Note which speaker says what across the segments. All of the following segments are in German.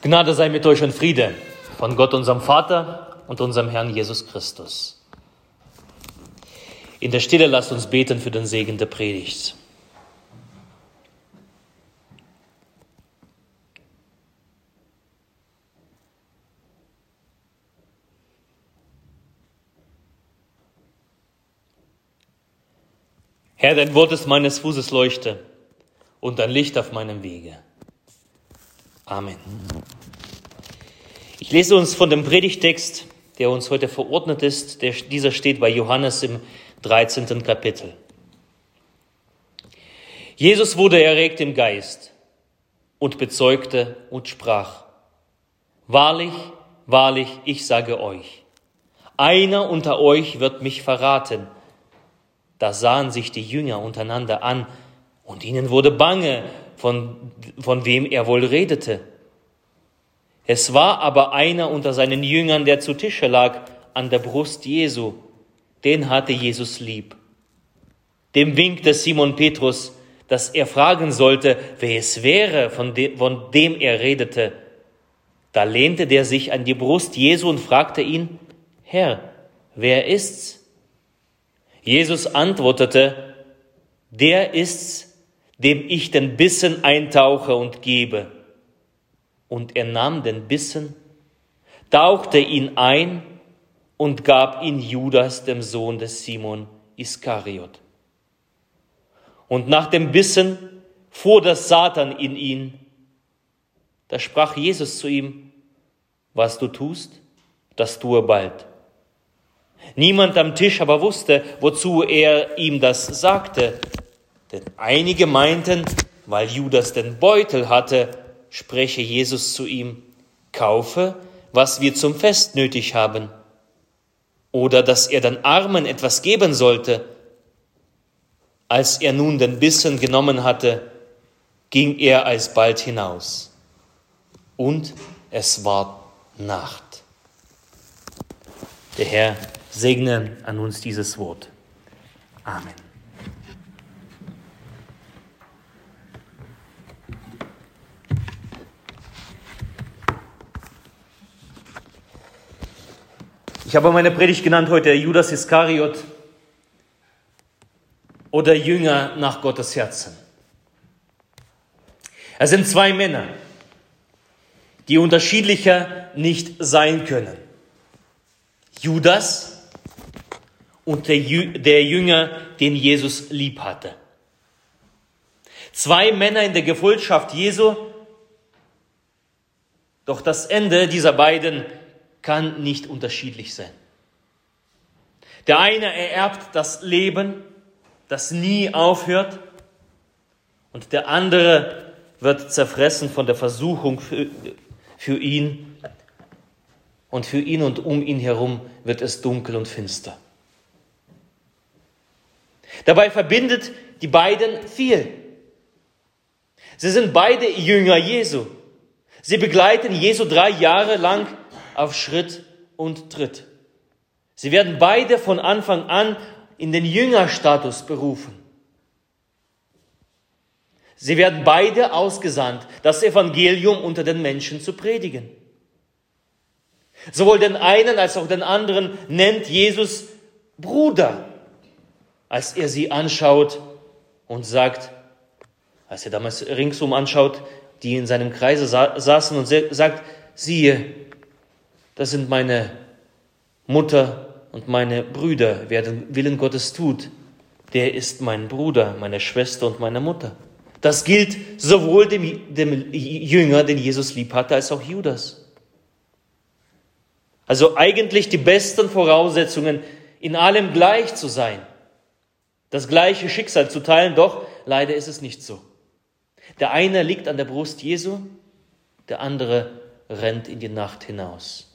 Speaker 1: Gnade sei mit euch und Friede von Gott, unserem Vater und unserem Herrn Jesus Christus. In der Stille lasst uns beten für den Segen der Predigt. Herr, dein Wort ist meines Fußes Leuchte und ein Licht auf meinem Wege. Amen. Ich lese uns von dem Predigtext, der uns heute verordnet ist. Der, dieser steht bei Johannes im 13. Kapitel. Jesus wurde erregt im Geist und bezeugte und sprach, Wahrlich, wahrlich, ich sage euch, einer unter euch wird mich verraten. Da sahen sich die Jünger untereinander an, und ihnen wurde bange, von, von wem er wohl redete. Es war aber einer unter seinen Jüngern, der zu Tische lag, an der Brust Jesu. Den hatte Jesus lieb. Dem winkte Simon Petrus, dass er fragen sollte, wer es wäre, von dem, von dem er redete. Da lehnte der sich an die Brust Jesu und fragte ihn, Herr, wer ist's? Jesus antwortete, der ist's, dem ich den Bissen eintauche und gebe. Und er nahm den Bissen, tauchte ihn ein und gab ihn Judas, dem Sohn des Simon Iskariot. Und nach dem Bissen fuhr das Satan in ihn. Da sprach Jesus zu ihm, was du tust, das tue bald. Niemand am Tisch aber wusste, wozu er ihm das sagte. Denn einige meinten, weil Judas den Beutel hatte, spreche Jesus zu ihm, kaufe, was wir zum Fest nötig haben. Oder dass er den Armen etwas geben sollte. Als er nun den Bissen genommen hatte, ging er alsbald hinaus. Und es war Nacht. Der Herr segne an uns dieses Wort. Amen. Ich habe meine Predigt genannt heute Judas Iskariot oder Jünger nach Gottes Herzen. Es sind zwei Männer, die unterschiedlicher nicht sein können. Judas und der, Jünger, den Jesus lieb hatte. Zwei Männer in der Gefolgschaft Jesu, doch das Ende dieser beiden kann nicht unterschiedlich sein. Der eine ererbt das Leben, das nie aufhört, und der andere wird zerfressen von der Versuchung für, für ihn. Und für ihn und um ihn herum wird es dunkel und finster. Dabei verbindet die beiden viel. Sie sind beide Jünger Jesu. Sie begleiten Jesu drei Jahre lang auf Schritt und Tritt. Sie werden beide von Anfang an in den Jüngerstatus berufen. Sie werden beide ausgesandt, das Evangelium unter den Menschen zu predigen. Sowohl den einen als auch den anderen nennt Jesus Bruder, als er sie anschaut und sagt, als er damals ringsum anschaut, die in seinem Kreise saßen und sagt, siehe, das sind meine Mutter und meine Brüder. Wer den Willen Gottes tut, der ist mein Bruder, meine Schwester und meine Mutter. Das gilt sowohl dem, dem Jünger, den Jesus lieb hatte, als auch Judas. Also eigentlich die besten Voraussetzungen, in allem gleich zu sein, das gleiche Schicksal zu teilen, doch leider ist es nicht so. Der eine liegt an der Brust Jesu, der andere rennt in die Nacht hinaus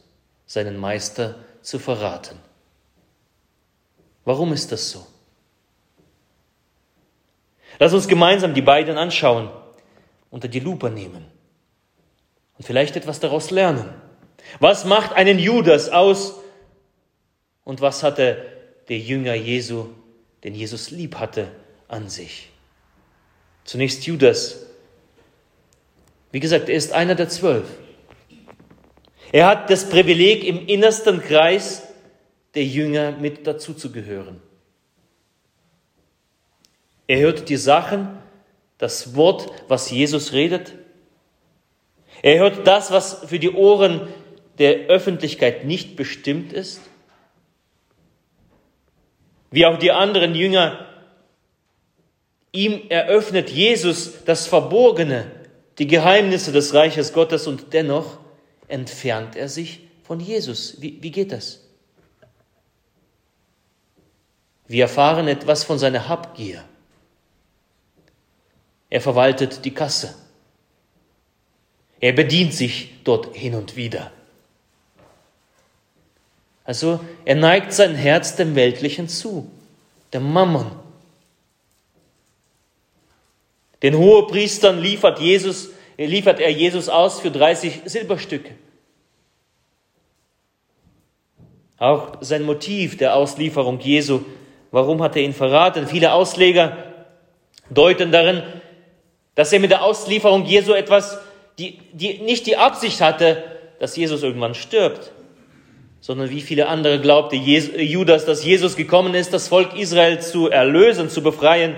Speaker 1: seinen Meister zu verraten. Warum ist das so? Lass uns gemeinsam die beiden anschauen, unter die Lupe nehmen und vielleicht etwas daraus lernen. Was macht einen Judas aus und was hatte der Jünger Jesu, den Jesus lieb hatte, an sich? Zunächst Judas. Wie gesagt, er ist einer der zwölf. Er hat das Privileg, im innersten Kreis der Jünger mit dazuzugehören. Er hört die Sachen, das Wort, was Jesus redet. Er hört das, was für die Ohren der Öffentlichkeit nicht bestimmt ist. Wie auch die anderen Jünger, ihm eröffnet Jesus das Verborgene, die Geheimnisse des Reiches Gottes und dennoch entfernt er sich von Jesus. Wie, wie geht das? Wir erfahren etwas von seiner Habgier. Er verwaltet die Kasse. Er bedient sich dort hin und wieder. Also er neigt sein Herz dem Weltlichen zu, dem Mammon. Den Hohepriestern liefert, Jesus, liefert er Jesus aus für 30 Silberstücke. Auch sein Motiv der Auslieferung Jesu, warum hat er ihn verraten? Viele Ausleger deuten darin, dass er mit der Auslieferung Jesu etwas, die, die nicht die Absicht hatte, dass Jesus irgendwann stirbt, sondern wie viele andere glaubte Judas, dass Jesus gekommen ist, das Volk Israel zu erlösen, zu befreien.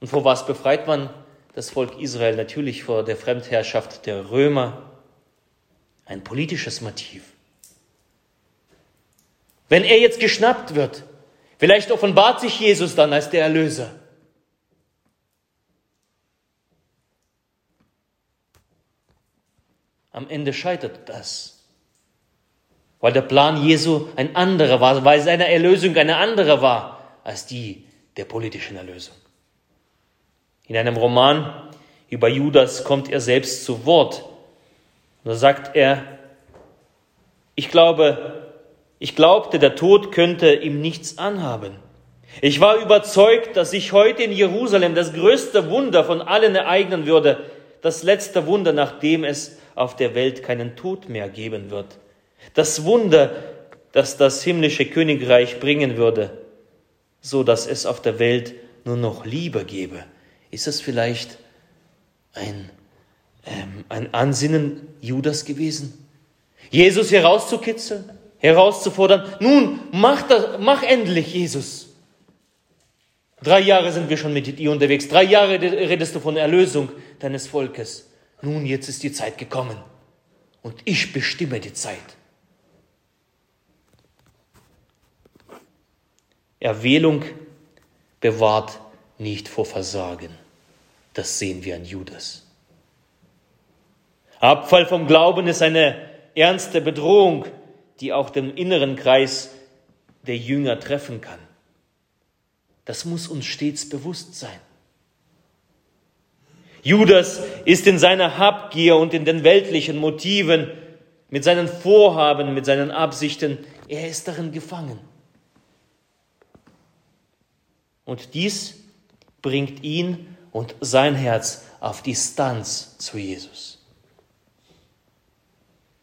Speaker 1: Und vor was befreit man das Volk Israel? Natürlich vor der Fremdherrschaft der Römer. Ein politisches Motiv. Wenn er jetzt geschnappt wird, vielleicht offenbart sich Jesus dann als der Erlöser. Am Ende scheitert das weil der Plan Jesu ein anderer war, weil seine Erlösung eine andere war als die der politischen Erlösung. In einem Roman über Judas kommt er selbst zu Wort. Und da sagt er, ich glaube, ich glaubte, der Tod könnte ihm nichts anhaben. Ich war überzeugt, dass sich heute in Jerusalem das größte Wunder von allen ereignen würde, das letzte Wunder, nachdem es auf der Welt keinen Tod mehr geben wird. Das Wunder, das das himmlische Königreich bringen würde, so dass es auf der Welt nur noch Liebe gebe. Ist das vielleicht ein, ähm, ein Ansinnen Judas gewesen? Jesus herauszukitzeln, herauszufordern, nun, mach, das, mach endlich, Jesus. Drei Jahre sind wir schon mit dir unterwegs. Drei Jahre redest du von Erlösung deines Volkes. Nun, jetzt ist die Zeit gekommen. Und ich bestimme die Zeit. Erwählung bewahrt nicht vor Versagen. Das sehen wir an Judas. Abfall vom Glauben ist eine ernste Bedrohung, die auch den inneren Kreis der Jünger treffen kann. Das muss uns stets bewusst sein. Judas ist in seiner Habgier und in den weltlichen Motiven, mit seinen Vorhaben, mit seinen Absichten, er ist darin gefangen. Und dies bringt ihn und sein Herz auf Distanz zu Jesus.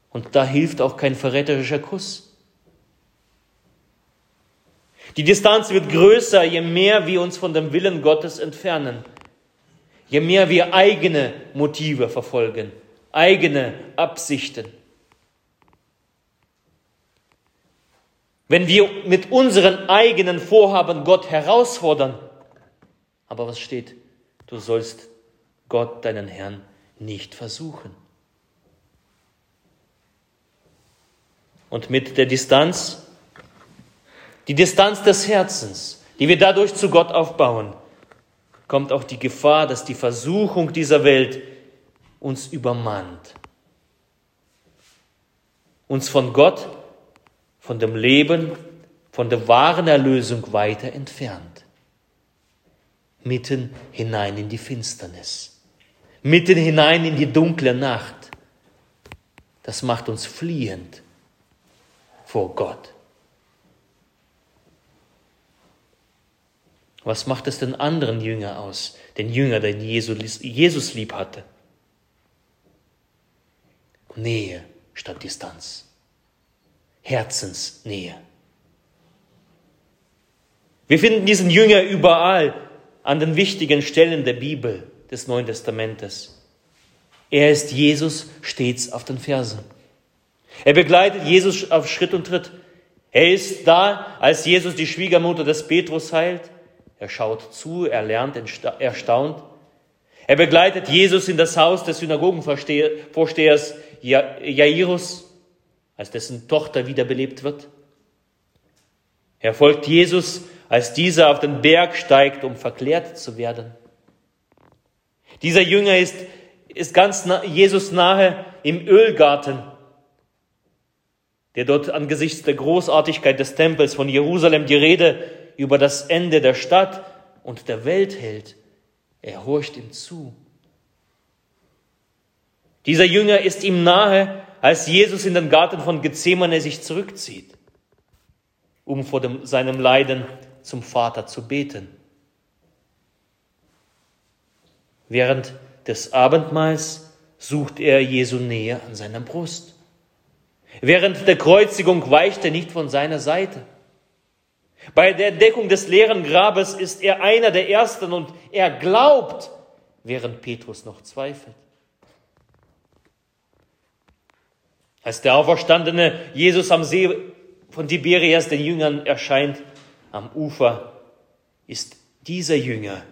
Speaker 1: Und da hilft auch kein verräterischer Kuss. Die Distanz wird größer, je mehr wir uns von dem Willen Gottes entfernen, je mehr wir eigene Motive verfolgen, eigene Absichten. Wenn wir mit unseren eigenen Vorhaben Gott herausfordern, aber was steht? Du sollst Gott, deinen Herrn, nicht versuchen. Und mit der Distanz, die Distanz des Herzens, die wir dadurch zu Gott aufbauen, kommt auch die Gefahr, dass die Versuchung dieser Welt uns übermannt, uns von Gott von dem Leben, von der wahren Erlösung weiter entfernt. Mitten hinein in die Finsternis, mitten hinein in die dunkle Nacht. Das macht uns fliehend vor Gott. Was macht es den anderen Jünger aus, den Jünger, den Jesus lieb hatte? Nähe statt Distanz. Herzensnähe. Wir finden diesen Jünger überall an den wichtigen Stellen der Bibel des Neuen Testamentes. Er ist Jesus stets auf den Fersen. Er begleitet Jesus auf Schritt und Tritt. Er ist da, als Jesus die Schwiegermutter des Petrus heilt. Er schaut zu, er lernt erstaunt. Er begleitet Jesus in das Haus des Synagogenvorstehers Jairus, als dessen Tochter wiederbelebt wird. Er folgt Jesus, als dieser auf den Berg steigt, um verklärt zu werden. Dieser Jünger ist, ist ganz nah, Jesus nahe im Ölgarten, der dort angesichts der Großartigkeit des Tempels von Jerusalem die Rede über das Ende der Stadt und der Welt hält. Er horcht ihm zu. Dieser Jünger ist ihm nahe, als Jesus in den Garten von Gethsemane sich zurückzieht, um vor dem, seinem Leiden zum Vater zu beten. Während des Abendmahls sucht er Jesu Nähe an seiner Brust. Während der Kreuzigung weicht er nicht von seiner Seite. Bei der Entdeckung des leeren Grabes ist er einer der Ersten und er glaubt, während Petrus noch zweifelt. Als der auferstandene Jesus am See von Tiberias den Jüngern erscheint, am Ufer, ist dieser Jünger,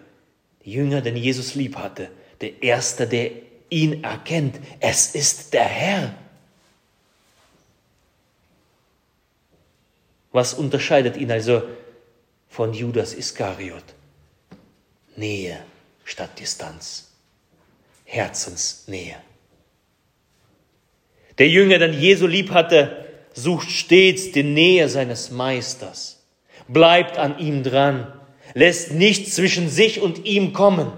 Speaker 1: der Jünger, den Jesus lieb hatte, der Erste, der ihn erkennt. Es ist der Herr. Was unterscheidet ihn also von Judas Iskariot? Nähe statt Distanz. Herzensnähe. Der Jünger, den Jesu lieb hatte, sucht stets die Nähe seines Meisters, bleibt an ihm dran, lässt nichts zwischen sich und ihm kommen,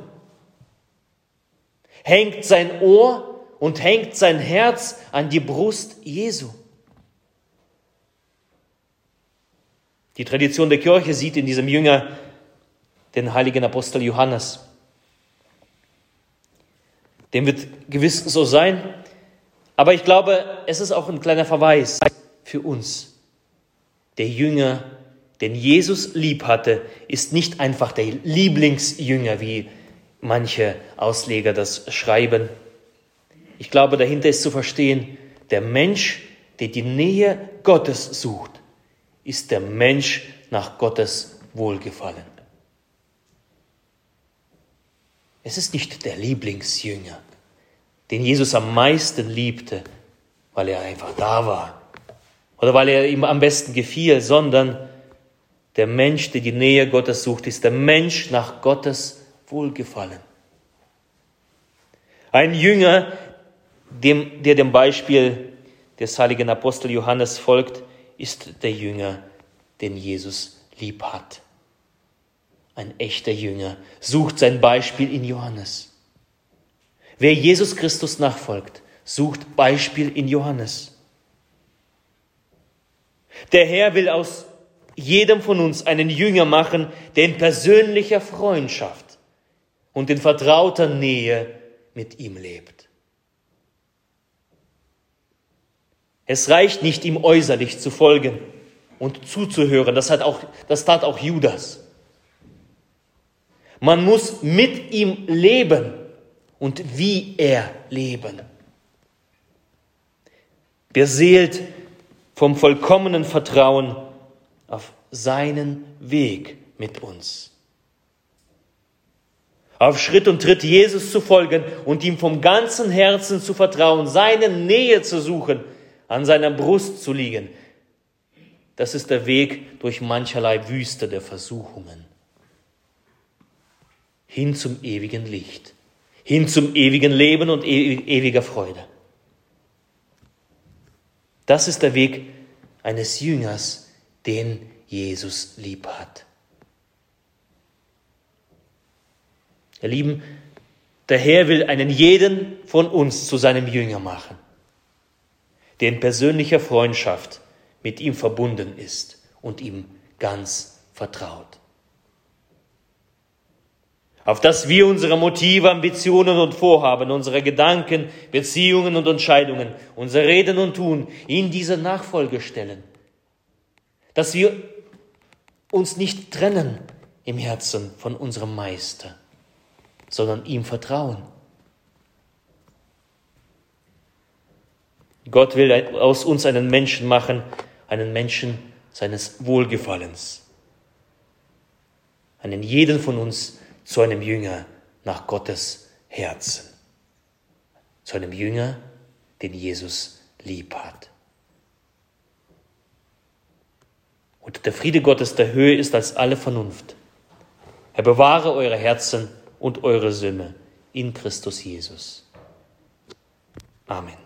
Speaker 1: hängt sein Ohr und hängt sein Herz an die Brust Jesu. Die Tradition der Kirche sieht in diesem Jünger den heiligen Apostel Johannes. Dem wird gewiss so sein, aber ich glaube, es ist auch ein kleiner Verweis für uns. Der Jünger, den Jesus lieb hatte, ist nicht einfach der Lieblingsjünger, wie manche Ausleger das schreiben. Ich glaube, dahinter ist zu verstehen, der Mensch, der die Nähe Gottes sucht, ist der Mensch nach Gottes Wohlgefallen. Es ist nicht der Lieblingsjünger, den Jesus am meisten liebte, weil er einfach da war oder weil er ihm am besten gefiel, sondern der Mensch, der die Nähe Gottes sucht, ist der Mensch nach Gottes Wohlgefallen. Ein Jünger, dem, der dem Beispiel des heiligen Apostel Johannes folgt, ist der Jünger, den Jesus lieb hat. Ein echter Jünger sucht sein Beispiel in Johannes. Wer Jesus Christus nachfolgt, sucht Beispiel in Johannes. Der Herr will aus jedem von uns einen Jünger machen, der in persönlicher Freundschaft und in vertrauter Nähe mit ihm lebt. Es reicht nicht, ihm äußerlich zu folgen und zuzuhören. Das, hat auch, das tat auch Judas. Man muss mit ihm leben und wie er leben. Beseelt vom vollkommenen Vertrauen auf seinen Weg mit uns. Auf Schritt und Tritt Jesus zu folgen und ihm vom ganzen Herzen zu vertrauen, seine Nähe zu suchen, an seiner Brust zu liegen. Das ist der Weg durch mancherlei Wüste der Versuchungen. Hin zum ewigen Licht, hin zum ewigen Leben und ewiger Freude. Das ist der Weg eines Jüngers, den Jesus lieb hat. Ihr Lieben, der Herr will einen jeden von uns zu seinem Jünger machen der in persönlicher Freundschaft mit ihm verbunden ist und ihm ganz vertraut. Auf dass wir unsere Motive, Ambitionen und Vorhaben, unsere Gedanken, Beziehungen und Entscheidungen, unser Reden und Tun in diese Nachfolge stellen. Dass wir uns nicht trennen im Herzen von unserem Meister, sondern ihm vertrauen Gott will aus uns einen Menschen machen, einen Menschen seines Wohlgefallens. Einen jeden von uns zu einem Jünger nach Gottes Herzen. Zu einem Jünger, den Jesus lieb hat. Und der Friede Gottes der Höhe ist als alle Vernunft. Er bewahre eure Herzen und eure Sinne in Christus Jesus. Amen.